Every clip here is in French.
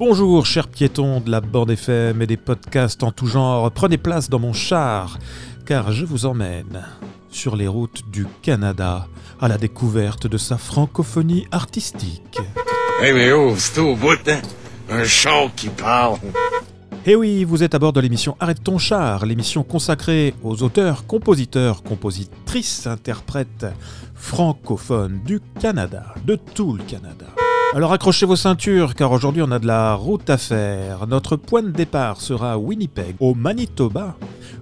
Bonjour, chers piétons de la bande FM et des podcasts en tout genre. Prenez place dans mon char, car je vous emmène sur les routes du Canada à la découverte de sa francophonie artistique. Eh mais oh, c'est au bout, hein? Un chant qui parle. Eh oui, vous êtes à bord de l'émission Arrête ton char, l'émission consacrée aux auteurs, compositeurs, compositrices, interprètes francophones du Canada, de tout le Canada. Alors accrochez vos ceintures car aujourd'hui on a de la route à faire. Notre point de départ sera à Winnipeg, au Manitoba,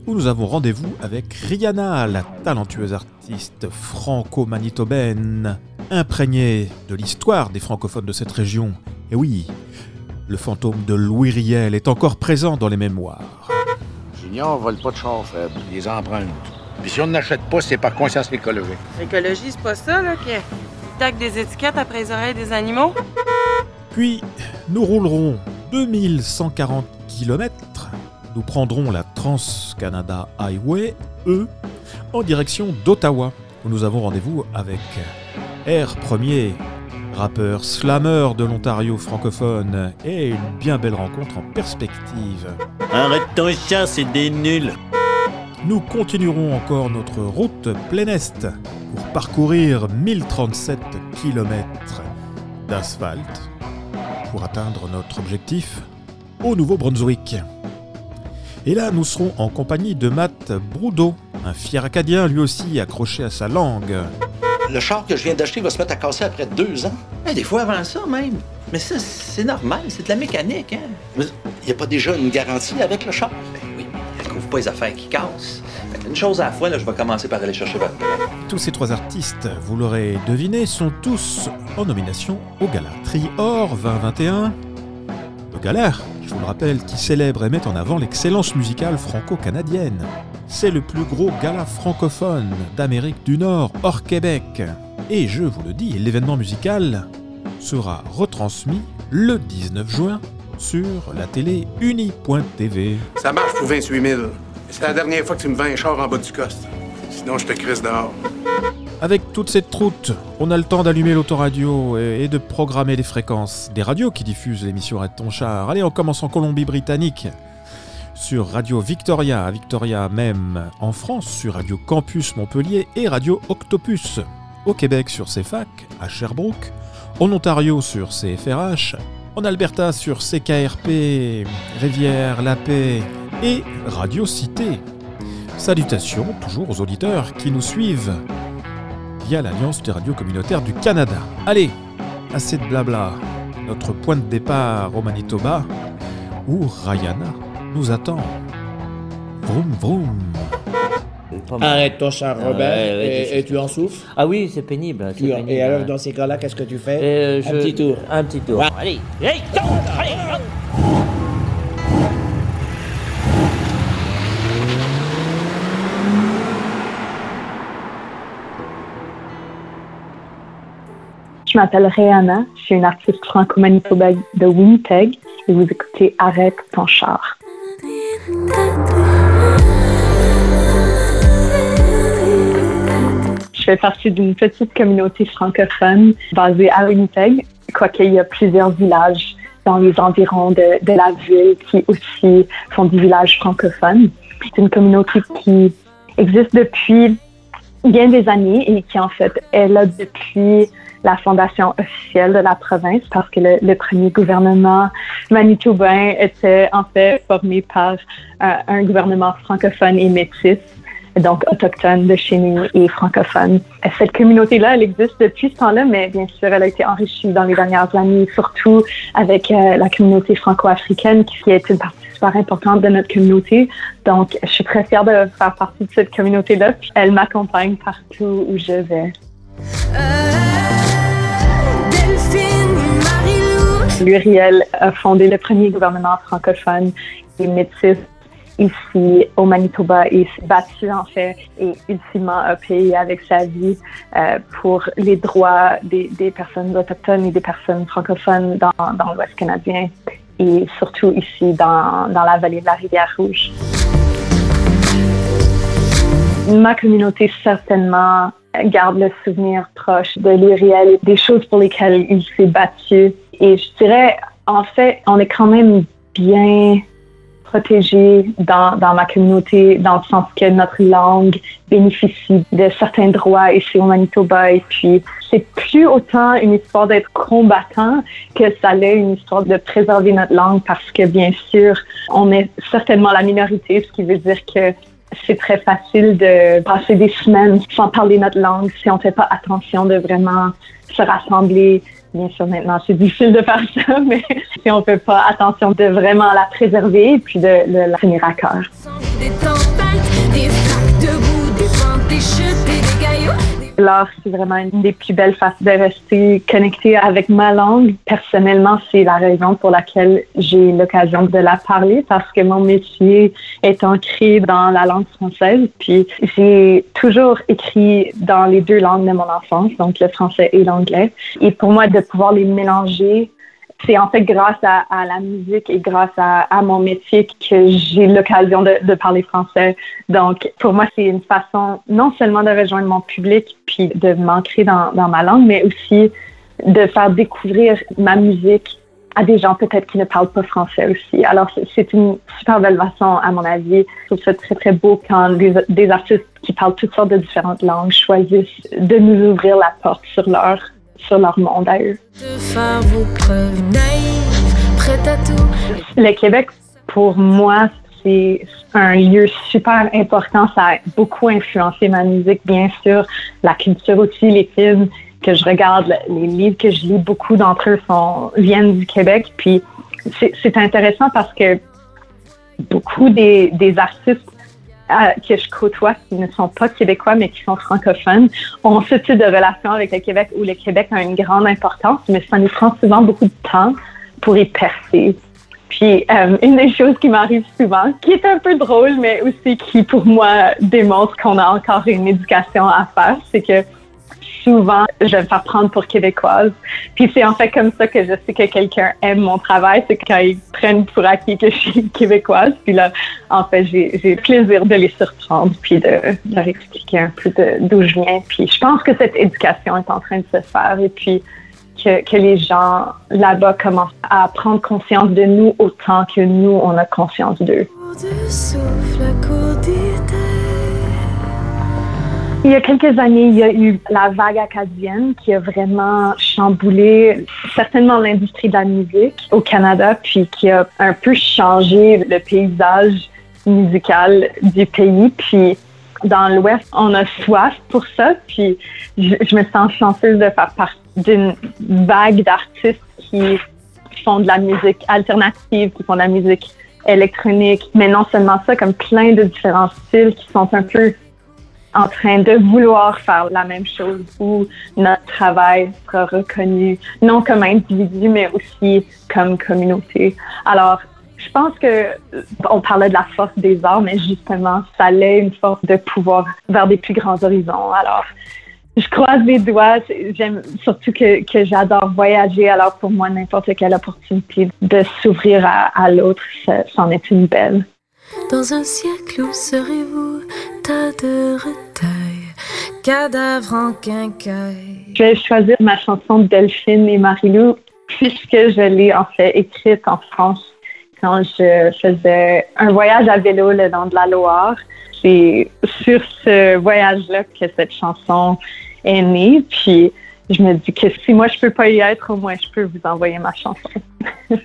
où nous avons rendez-vous avec Rihanna, la talentueuse artiste franco-manitobaine, imprégnée de l'histoire des francophones de cette région. Et oui, le fantôme de Louis Riel est encore présent dans les mémoires. Junior vole pas de char faible, les emprunte. Puis si on n'achète pas, c'est par conscience écologique. L'écologie, c'est pas ça, là, qui tac des étiquettes après les oreilles des animaux? Puis, nous roulerons 2140 km. Nous prendrons la Trans-Canada Highway, E, en direction d'Ottawa, où nous avons rendez-vous avec R Premier, rappeur slammer de l'Ontario francophone, et une bien belle rencontre en perspective. Arrête ton chat, c'est des nuls. Nous continuerons encore notre route plein est pour parcourir 1037 km d'asphalte pour atteindre notre objectif au Nouveau-Brunswick. Et là, nous serons en compagnie de Matt Broudot, un fier acadien lui aussi accroché à sa langue. Le char que je viens d'acheter va se mettre à casser après deux ans. Eh, des fois avant ça même. Mais ça, c'est normal, c'est de la mécanique. Hein? Il n'y a pas déjà une garantie avec le char? Pas les affaires qui cassent. Une chose à la fois, là, je vais commencer par aller chercher votre Tous ces trois artistes, vous l'aurez deviné, sont tous en nomination au Gala Trior 2021. Le Gala, je vous le rappelle, qui célèbre et met en avant l'excellence musicale franco-canadienne. C'est le plus gros gala francophone d'Amérique du Nord, hors Québec. Et je vous le dis, l'événement musical sera retransmis le 19 juin sur la télé uni.tv. Ça marche pour 28 000. C'est la dernière fois que tu me vends un char en bas du coste. Sinon, je te crisse dehors. Avec toute cette route, on a le temps d'allumer l'autoradio et et de programmer les fréquences des radios qui diffusent l'émission Arrête ton char. Allez, on commence en Colombie-Britannique sur Radio Victoria, à Victoria même en France, sur Radio Campus Montpellier et Radio Octopus. Au Québec sur CFAC, à Sherbrooke. En Ontario sur CFRH. En Alberta sur CKRP, Rivière, La Paix et Radio Cité. Salutations toujours aux auditeurs qui nous suivent via l'Alliance des radios communautaires du Canada. Allez, assez de blabla. Notre point de départ au Manitoba, où Rihanna nous attend. Vroom vroom. Arrête ton char, Robert, Ouais, ouais, et, tu en souffres? Ah oui, c'est pénible. et alors, dans ces cas-là, qu'est-ce que tu fais? Euh, Un je- petit tour. Un petit tour. Ouais. Allez, hey, tourne, allez, m'appelle Rihanna, je suis une artiste franco-manitobaine de Winnipeg et vous écoutez Arrête ton char. Je fais partie d'une petite communauté francophone basée à Winnipeg, quoique il y a plusieurs villages dans les environs de, de la ville qui aussi sont des villages francophones. C'est une communauté qui existe depuis bien des années et qui en fait est là depuis la fondation officielle de la province parce que le, premier gouvernement manitobain était en fait formé par euh, un gouvernement francophone et métis, donc autochtone de chez nous et francophone. Cette communauté-là, elle existe depuis ce temps-là, mais bien sûr, elle a été enrichie dans les dernières années, surtout avec euh, la communauté franco-africaine qui est une partie super importante de notre communauté. Donc, je suis très fière de faire partie de cette communauté-là. Elle m'accompagne partout où je vais. L'Uriel a fondé le premier gouvernement francophone et métis ici au Manitoba et s'est battu en fait et ultimement a payé avec sa vie euh, pour les droits des, personnes autochtones et des personnes francophones dans, l'Ouest canadien et surtout ici dans, dans la vallée de la rivière Rouge. Ma communauté certainement garde le souvenir proche de l'Uriel des choses pour lesquelles il s'est battu. Et je dirais, En fait, on est quand même bien protégé dans, dans ma communauté, dans le sens que notre langue bénéficie de certains droits ici au Manitoba. Et puis, c'est plus autant une histoire d'être combattant que ça l'est une histoire de préserver notre langue parce que, bien sûr, on est certainement la minorité, ce qui veut dire que c'est très facile de passer des semaines sans parler notre langue si on fait pas attention de vraiment se rassembler, Bien sûr, maintenant, c'est difficile de faire ça, mais si on fait pas attention de vraiment la préserver et puis de, la tenir à cœur. L'art, c'est vraiment une des plus belles façons de rester connecté avec ma langue. Personnellement, c'est la raison pour laquelle j'ai l'occasion de la parler parce que mon métier est ancré dans la langue française. Puis j'ai toujours écrit dans les deux langues de mon enfance, donc le français et l'anglais. Et pour moi, de pouvoir les mélanger c'est en fait grâce à, la musique et grâce à, mon métier que j'ai l'occasion de, parler français. Donc, pour moi, c'est une façon non seulement de rejoindre mon public puis de m'ancrer dans, ma langue, mais aussi de faire découvrir ma musique à des gens peut-être qui ne parlent pas français aussi. Alors, c'est une super belle façon, à mon avis. Je trouve ça très, très beau quand des, des artistes qui parlent toutes sortes de différentes langues choisissent de nous ouvrir la porte sur leur sur leur monde à eux. Le Québec, pour moi, c'est un lieu super important. Ça a beaucoup influencé ma musique, bien sûr, la culture aussi, les films que je regarde, les livres que je lis, beaucoup d'entre eux sont, viennent du Québec. Puis c'est intéressant parce que beaucoup des, des artistes que je côtoie qui ne sont pas québécois mais qui sont francophones ont ce type de relation avec le Québec où le Québec a une grande importance, mais ça nous prend souvent beaucoup de temps pour y percer. Puis euh, une des choses qui m'arrive souvent, qui est un peu drôle, mais aussi qui pour moi démontre qu'on a encore une éducation à faire, c'est que souvent, je vais me faire prendre pour québécoise. Puis c'est en fait comme ça que je sais que quelqu'un aime mon travail, c'est quand ils prennent pour acquis que je suis québécoise. Puis là, en fait, j'ai le plaisir de les surprendre puis de, leur expliquer un peu d'où je viens. Puis je pense que cette éducation est en train de se faire et puis que, que les gens là-bas commencent à prendre conscience de nous autant que nous, on a conscience d'eux. Il y a quelques années, il y a eu la vague acadienne qui a vraiment chamboulé certainement l'industrie de la musique au Canada, puis qui a un peu changé le paysage musical du pays. Puis dans l'Ouest, on a soif pour ça. Puis je, me sens chanceuse de faire partie d'une vague d'artistes qui font de la musique alternative, qui font de la musique électronique, mais non seulement ça, comme plein de différents styles qui sont un peu en train de vouloir faire la même chose où notre travail sera reconnu non comme individu mais aussi comme communauté. Alors, je pense que on parlait de la force des arts, mais justement, ça l'est une force de pouvoir vers des plus grands horizons. Alors, je croise les doigts. J'aime surtout que, j'adore voyager. Alors, pour moi, n'importe quelle opportunité de s'ouvrir à l'autre, c'en est une belle. Dans un siècle, où serez-vous Tas de retail, cadavre en quincaille? Je vais choisir ma chanson Delphine et Marilou puisque je l'ai en fait écrite en France quand je faisais un voyage à vélo le long de la Loire. C'est sur ce voyage-là que cette chanson est née. Puis je me dis que si moi je peux pas y être, au moins je peux vous envoyer ma chanson.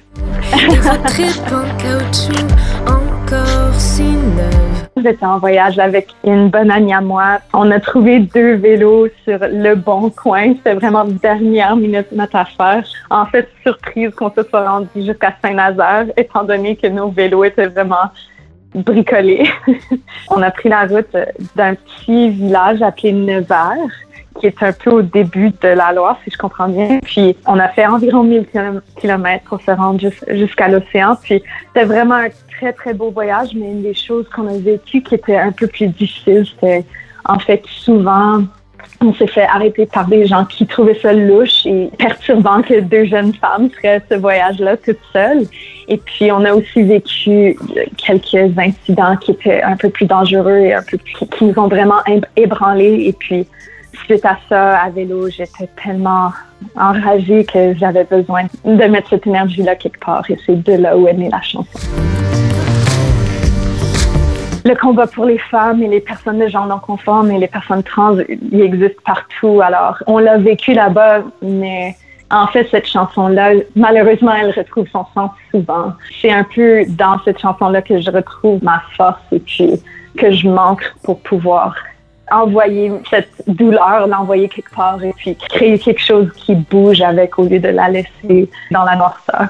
J'étais en voyage avec une bonne amie à moi. On a trouvé deux vélos sur le bon coin. C'était vraiment dernière minute notre affaire. En fait, surprise qu'on se soit rendu jusqu'à Saint-Nazaire, étant donné que nos vélos étaient vraiment bricolés. On a pris la route d'un petit village appelé Nevers qui est un peu au début de la Loire, si je comprends bien. Puis on a fait environ 1000 kilomètres pour se rendre jusqu'à l'océan. Puis c'était vraiment un très, très beau voyage, mais une des choses qu'on a vécues qui était un peu plus difficile, c'était en fait souvent on s'est fait arrêter par des gens qui trouvaient ça louche et perturbant que deux jeunes femmes feraient ce voyage-là toutes seules. Et puis, on a aussi vécu quelques incidents qui étaient un peu plus dangereux et un peu plus, qui nous ont vraiment ébranlés. Et puis, suite à ça, à vélo, j'étais tellement enragée que j'avais besoin de mettre cette énergie-là quelque part. Et c'est de là où est née la chanson. Le combat pour les femmes et les personnes de genre non conforme et les personnes trans, il existe partout. Alors, on l'a vécu là-bas, mais en fait, cette chanson-là, malheureusement, elle retrouve son sens souvent. C'est un peu dans cette chanson-là que je retrouve ma force et puis que je manque pour pouvoir envoyer cette douleur, l'envoyer quelque part et puis créer quelque chose qui bouge avec au lieu de la laisser dans la noirceur.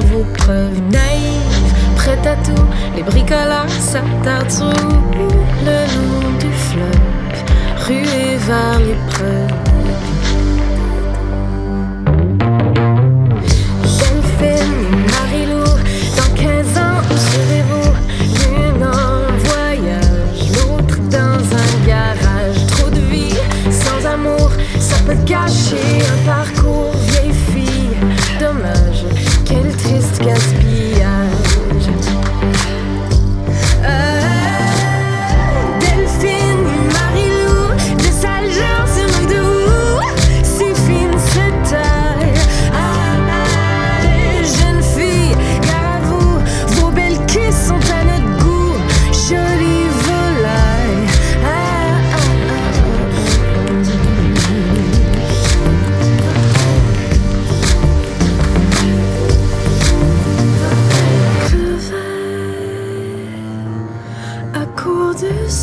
Vos preuves naïves, prête à tout. Les bricolages s'attardent sur le long du fleuve, ruée vers l'épreuve.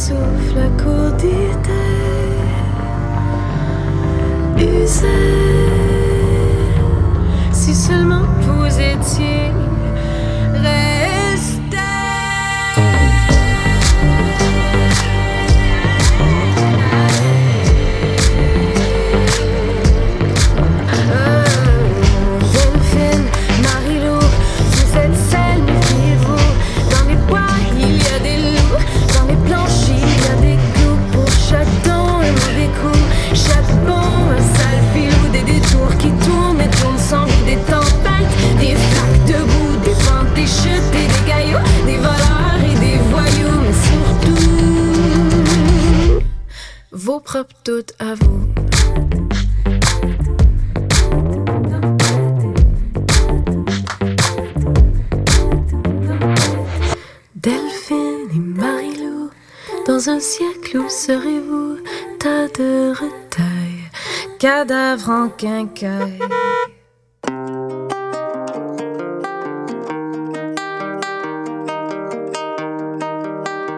Souffle, court d'idées usées. Si seulement vous étiez Delphine et Marilou, dans un siècle où serez-vous Tas de retail, cadavre en quincaille?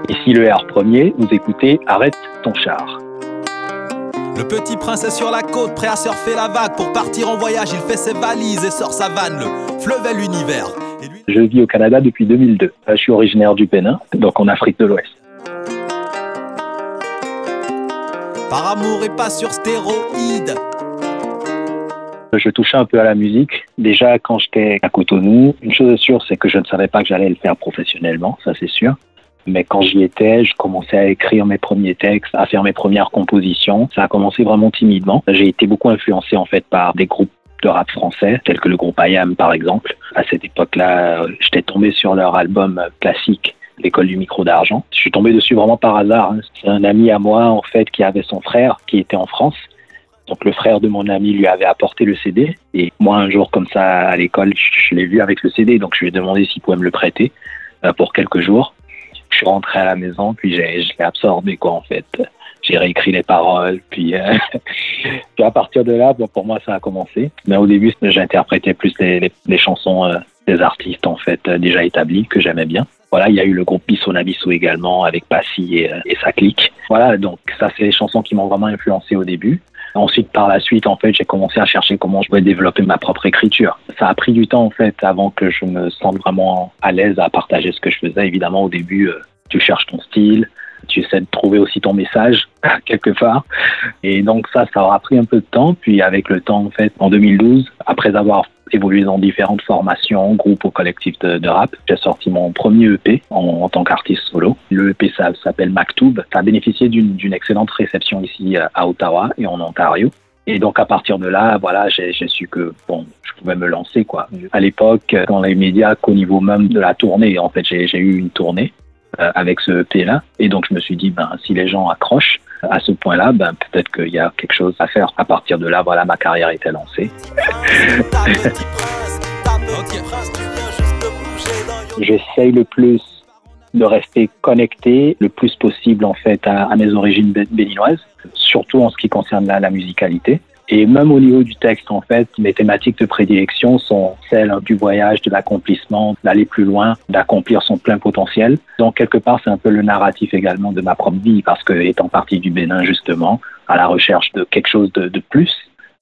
Ici le R premier, vous écoutez Arrête ton char. Le petit prince est sur la côte, prêt à surfer la vague. Pour partir en voyage, il fait ses valises et sort sa vanne. Le fleuve est l'univers. Lui... Je vis au Canada depuis 2002. Je suis originaire du Bénin, donc en Afrique de l'Ouest. Par amour et pas sur stéroïdes. Je touchais un peu à la musique. Déjà, quand j'étais à Cotonou, une chose est sûre, c'est que je ne savais pas que j'allais le faire professionnellement, ça c'est sûr. Mais quand j'y étais, je commençais à écrire mes premiers textes, à faire mes premières compositions. Ça a commencé vraiment timidement. J'ai été beaucoup influencé en fait par des groupes de rap français, tels que le groupe IAM par exemple. À cette époque-là, j'étais tombé sur leur album classique, L'école du micro d'argent. Je suis tombé dessus vraiment par hasard. hein. C'est un ami à moi en fait qui avait son frère qui était en France. Donc le frère de mon ami lui avait apporté le CD et moi un jour comme ça à l'école, je, je l'ai vu avec le CD donc je lui ai demandé s'il pouvait me le prêter euh, pour quelques jours. Je suis rentré à la maison puis j'ai, je l'ai absorbé quoi en fait. J'ai réécrit les paroles puis, euh, puis à partir de là bon, pour moi ça a commencé. Mais au début j'interprétais plus les, les, chansons euh, des artistes en fait euh, déjà établis que j'aimais bien. Voilà, il y a eu le groupe Bissou également avec Passy et, et sa clique. Voilà, donc ça c'est les chansons qui m'ont vraiment influencé au début. Ensuite, par la suite, en fait, j'ai commencé à chercher comment je pouvais développer ma propre écriture. Ça a pris du temps, en fait, avant que je me sente vraiment à l'aise à partager ce que je faisais. Évidemment, au début, euh, tu cherches ton style, tu essaies de trouver aussi ton message quelque part. Et donc ça, ça aura pris un peu de temps. Puis avec le temps, en fait, en 2012, après avoir évolué dans différentes formations, groupes ou collectifs de, rap. J'ai sorti mon premier EP en, tant qu'artiste solo. Le EP s'appelle Maktoub. Ça a bénéficié d'une excellente réception ici à Ottawa et en Ontario. Et donc à partir de là, voilà, j'ai su que bon, je pouvais me lancer quoi. À l'époque, dans les médias, qu'au niveau même de la tournée, en fait, j'ai eu une tournée avec ce EP là, et donc je me suis dit ben si les gens accrochent à ce point-là, ben peut-être qu'il y a quelque chose à faire. À partir de là, voilà, ma carrière était lancée. J'essaye le plus de rester connecté le plus possible en fait à, mes origines béninoises, surtout en ce qui concerne la, musicalité. Et même au niveau du texte, en fait, mes thématiques de prédilection sont celles du voyage, de l'accomplissement, d'aller plus loin, d'accomplir son plein potentiel. Donc, quelque part, c'est un peu le narratif également de ma propre vie, parce que, étant partie du Bénin, justement, à la recherche de quelque chose de, de plus,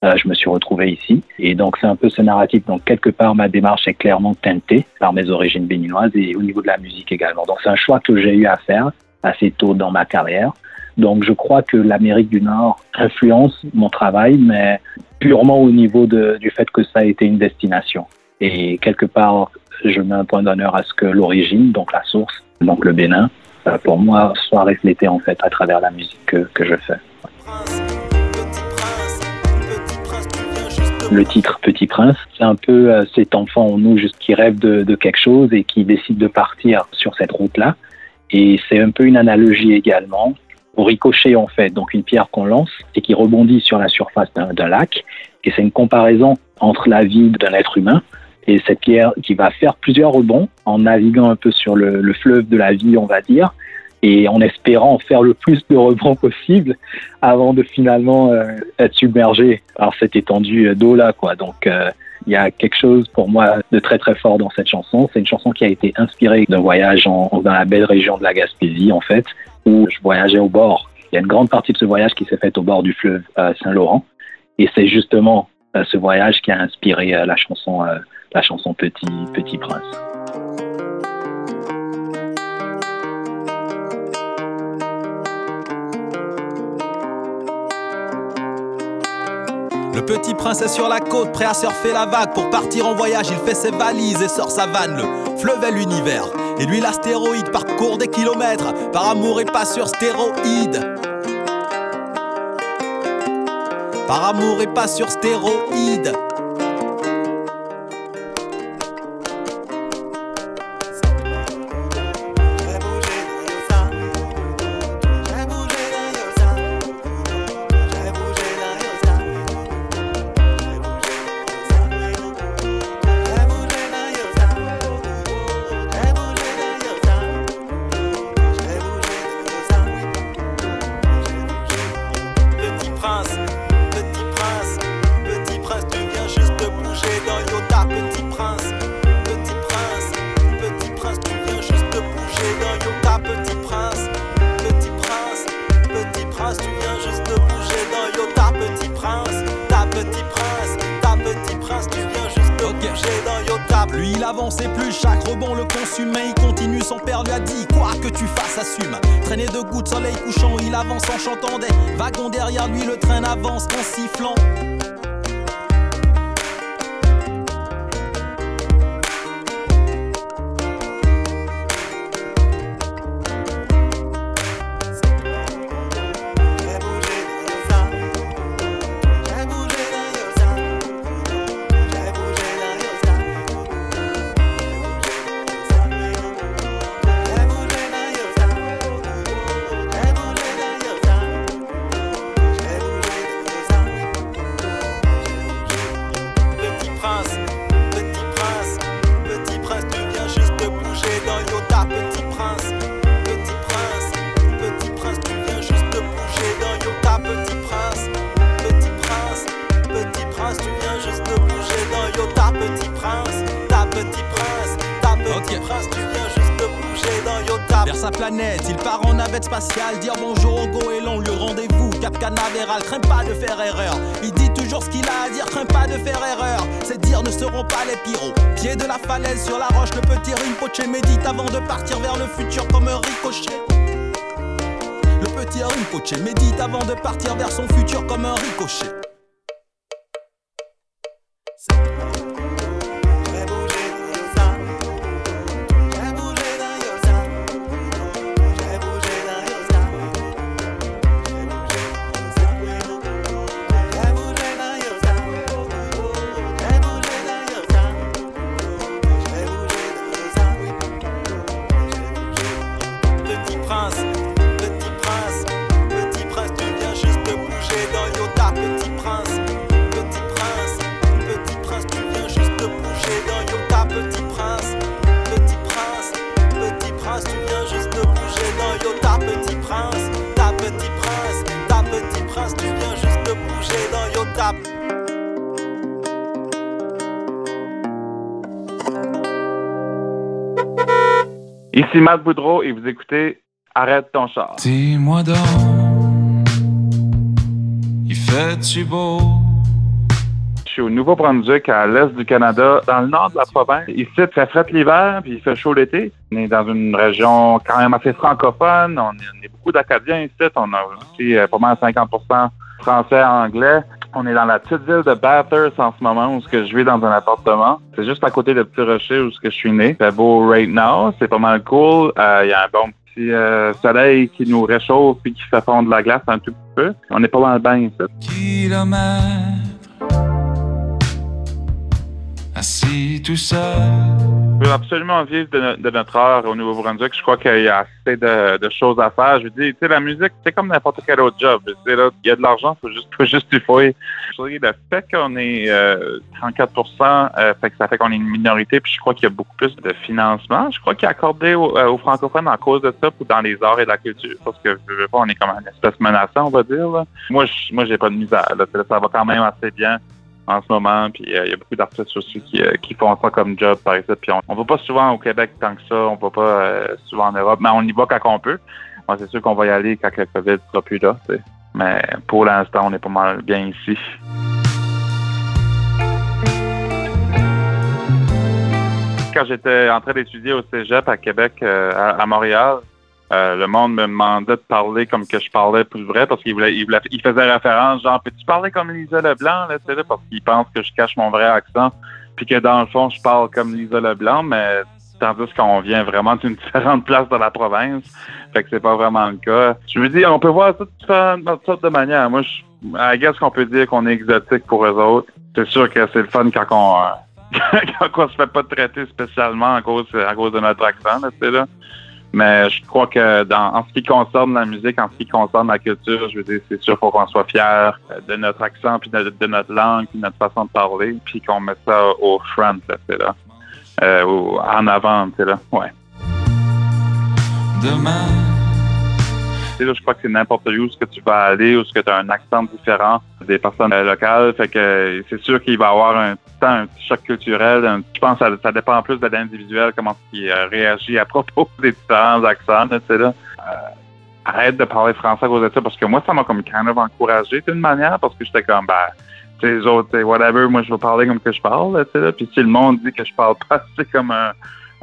euh, je me suis retrouvé ici. Et donc, c'est un peu ce narratif. Donc, quelque part, ma démarche est clairement teintée par mes origines béninoises et au niveau de la musique également. Donc, c'est un choix que j'ai eu à faire assez tôt dans ma carrière. Donc, je crois que l'Amérique du Nord influence mon travail, mais purement au niveau du fait que ça a été une destination. Et quelque part, je mets un point d'honneur à ce que l'origine, donc la source, donc le Bénin, euh, pour moi, soit reflétée en fait à travers la musique que, que je fais. Le titre Petit Prince, c'est un peu euh, cet enfant en nous juste qui rêve de, quelque chose et qui décide de partir sur cette route-là. Et c'est un peu une analogie également au ricochet en fait, donc une pierre qu'on lance et qui rebondit sur la surface d'un lac. Et c'est une comparaison entre la vie d'un être humain et cette pierre qui va faire plusieurs rebonds en naviguant un peu sur le fleuve de la vie, on va dire, et en espérant faire le plus de rebonds possible avant de finalement euh, être submergé par cette étendue d'eau là quoi. Donc euh, il y a quelque chose pour moi de très très fort dans cette chanson. C'est une chanson qui a été inspirée d'un voyage en, dans la belle région de la Gaspésie en fait, où je voyageais au bord. Il y a une grande partie de ce voyage qui s'est fait au bord du fleuve euh, Saint-Laurent, et c'est justement ce voyage qui a inspiré la chanson, la chanson Petit Petit Prince. Le petit prince est sur la côte, prêt à surfer la vague. Pour partir en voyage, il fait ses valises et sort sa vanne. Le fleuve est l'univers. Et lui, l'astéroïde parcourt des kilomètres. Par amour et pas sur stéroïde. Par amour et pas sur stéroïde. il avance et plus, chaque rebond le consumait. Il continue, son père lui a dit Quoi que tu fasses, assume. Traîné de gouttes, soleil couchant, il avance en chantant des wagons derrière lui, le train avance en sifflant. tu viens juste de bouger dans Yota. Vers sa planète, il part en navette spatiale. Dire bonjour au goéland, le rendez-vous. Cap Canaveral, crains pas de faire erreur. Il dit toujours ce qu'il a à dire, crains pas de faire erreur. Ces dires ne seront pas les pyros. Pied de la falaise sur la roche, le petit Rinpoche médite avant de partir vers le futur comme un ricochet. Le petit Rinpoche médite avant de partir vers son futur comme un ricochet. Ici Matt Boudreau et vous écoutez Arrête ton char. Dis-moi donc, il fait-tu beau? Je suis au Nouveau-Brunswick, à l'est du Canada, dans le nord de la province. Ici, il fait frais l'hiver, puis il fait chaud l'été. On est dans une région quand même assez francophone. On est, on est beaucoup d'Acadiens ici. On a aussi euh, pas mal 50% français, anglais. On est dans la petite ville de Bathurst en ce moment, où que je vis dans un appartement. C'est juste à côté de Petit Rocher, où ce que je suis né. C'est beau right now. C'est pas mal cool. Euh, Il y a un bon petit euh, soleil qui nous réchauffe puis qui fait fondre la glace un tout petit peu. On est pas mal bien ici. Kilomètres assis. Peut absolument vivre de, de notre art au Nouveau-Brunswick. Je crois qu'il y a assez de, choses à faire. Je veux dire, tu sais, la musique, c'est comme n'importe quel autre job. Là, il y a de l'argent, faut juste, faut juste du dire, le fait qu'on est euh, 34 euh, fait que ça fait qu'on est une minorité, puis je crois qu'il y a beaucoup plus de financement. Je crois qu'il est accordé aux, euh, aux francophones en cause de ça, ou dans les arts et la culture, parce que je veux pas, on est comme une espèce menaçant, on va dire. Là. Moi, moi, j'ai pas de misère. Là. Ça va quand même assez bien en ce moment. Puis euh, il y a beaucoup d'artistes aussi qui, euh, qui font ça comme job par exemple. Puis on, on va pas souvent au Québec tant que ça, on va pas euh, souvent en Europe, mais on y va quand on peut. Moi, c'est sûr qu'on va y aller quand le COVID sera plus là. Mais pour l'instant, on est pas mal bien ici. Quand j'étais en train d'étudier au Cégep à Québec, à Montréal, euh, le monde me demandait de parler comme que je parlais plus vrai parce qu'il voulait, il faisait référence genre peux-tu parler comme Lisa Leblanc là, tu sais, là, parce qu'il pense que je cache mon vrai accent puis que dans le fond je parle comme Lisa Leblanc mais tandis qu'on vient vraiment d'une différente place de la province fait que c'est pas vraiment le cas. Je veux dire on peut voir ça de de sortes de manières. Moi je I guess qu'on peut dire qu'on est exotique pour eux autres. C'est sûr que c'est le fun quand on quand on se fait pas traiter spécialement à cause à cause de notre accent là, tu sais là mais je crois que dans, en ce qui concerne la musique, en ce qui concerne la culture, je veux dire, c'est sûr faut qu'on soit fier de notre accent, puis de, notre langue, puis de notre façon de parler, puis qu'on met ça au front, là, c'est là. Euh, au- en avant, c'est là. Ouais. Demain, Là, je crois que c'est n'importe où ce que tu vas aller, ou ce que tu as un accent différent des personnes euh, locales. Fait que euh, c'est sûr qu'il va y avoir un, petit choc culturel. je pense que ça, dépend plus de l'individuel, comment il euh, réagit à propos des différents accents. là, là. Arrête de parler français à cause de ça, parce que moi, ça m'a comme quand même encouragé d'une manière, parce que j'étais comme, ben, les autres, whatever, moi, je vais parler comme que je parle, là. Puis si le monde dit que je parle pas assez comme un,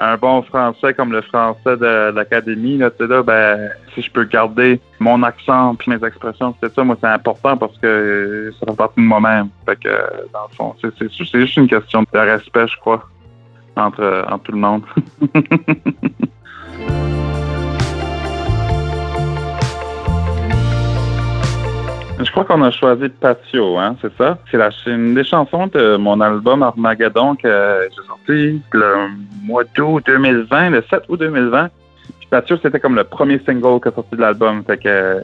un bon français, comme le français de, l'académie, là, là, ben, si je peux garder mon accent puis mes expressions, c'est ça, moi, c'est important parce que euh, ça fait partie de moi-même. Fait que, dans le fond, c'est, c'est juste une question de respect, je crois, entre, entre tout le monde. crois qu'on a choisi Patio, hein, c'est ça? C'est, la, une des chansons de mon album Armageddon que j'ai sorti le mois d'août 2020, le 7 août 2020. Puis Patio, c'était comme le premier single qui est sorti de l'album. Fait que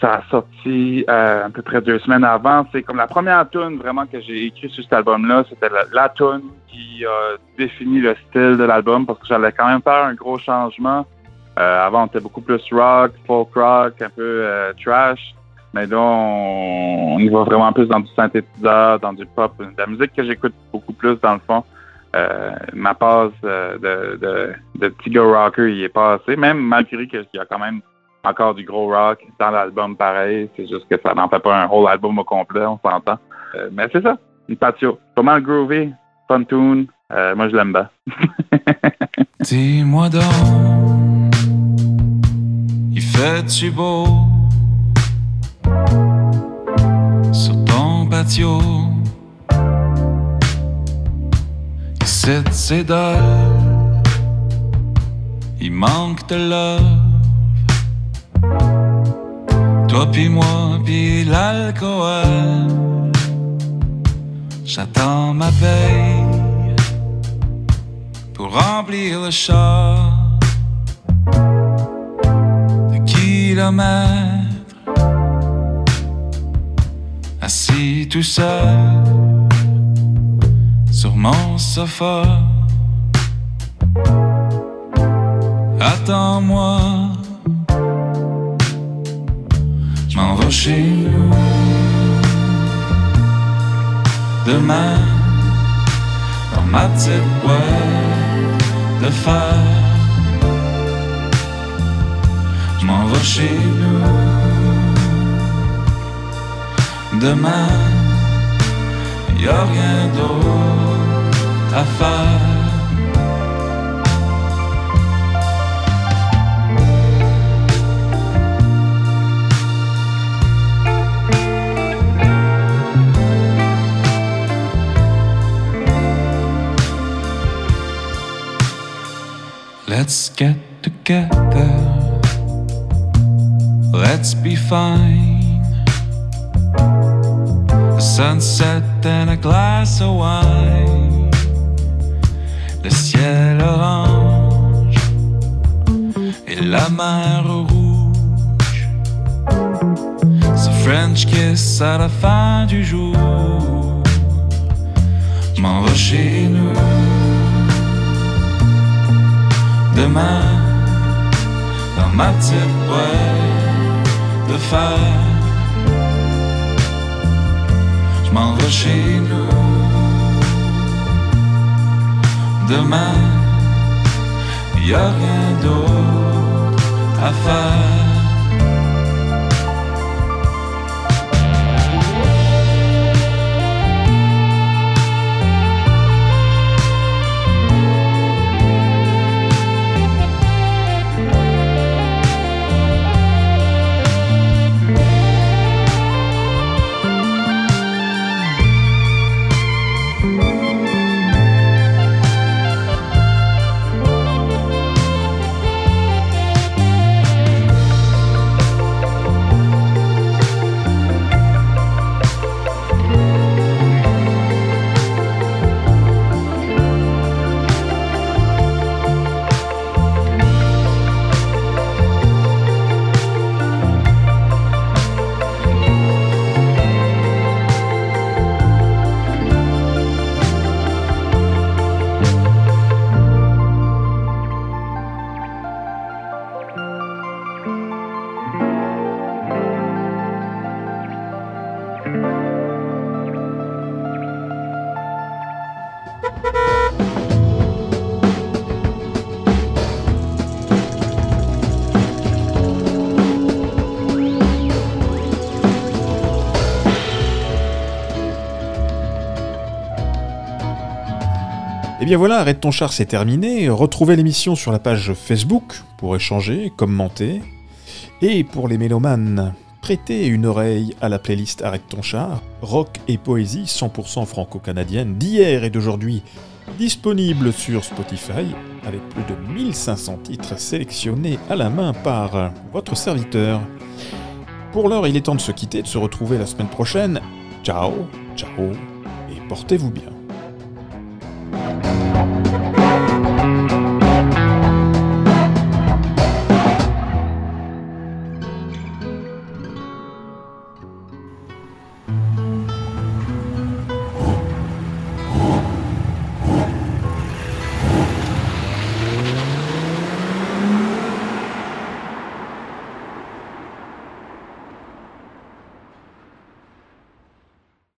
ça a sorti euh, à peu près deux semaines avant. C'est comme la première tune vraiment que j'ai écrite sur cet album-là. C'était la, la tune qui a défini le style de l'album parce que j'allais quand même faire un gros changement. Euh, avant, on était beaucoup plus rock, folk rock, un peu euh, trash. Mais là, on, y va vraiment plus dans du synthétiseur, dans du pop, de la musique que j'écoute beaucoup plus dans le fond. Euh, ma passe euh, de, de, de petit gars rocker, il est passé, même malgré qu'il y a quand même encore du gros rock dans l'album pareil. C'est juste que ça n'en fait pas un whole album au complet, on s'entend. Euh, mais c'est ça, une patio. Pas mal groovy, fun tune. Moi, je l'aime bien. dis-moi donc, il fait fait-tu beau? Patio? Ici, c'est il manque de love. Toi puis moi puis l'alcool. J'attends ma paye pour remplir le char de kilomètres. Tout seul sur mon sofa. Attends-moi, m'en vais chez nous. Demain, dans ma petite boîte de fer, m'en vais chez nous. Demain, y a rien d'autre à faire. Let's get together. Let's be fine. Sunset and a glass of wine. Le ciel orange et la mer rouge. Ce French kiss à la fin du jour. M'en va chez nous demain dans ma petite boîte de fer. Je m'en vais chez nous demain. Y a rien d'autre à faire. Bien voilà, Arrête ton char, c'est terminé. Retrouvez l'émission sur la page Facebook pour échanger, commenter. Et pour les mélomanes, prêtez une oreille à la playlist Arrête ton char, rock et poésie 100% franco-canadienne d'hier et d'aujourd'hui, disponible sur Spotify, avec plus de 1500 titres sélectionnés à la main par votre serviteur. Pour l'heure, il est temps de se quitter, de se retrouver la semaine prochaine. Ciao, ciao, et portez-vous bien.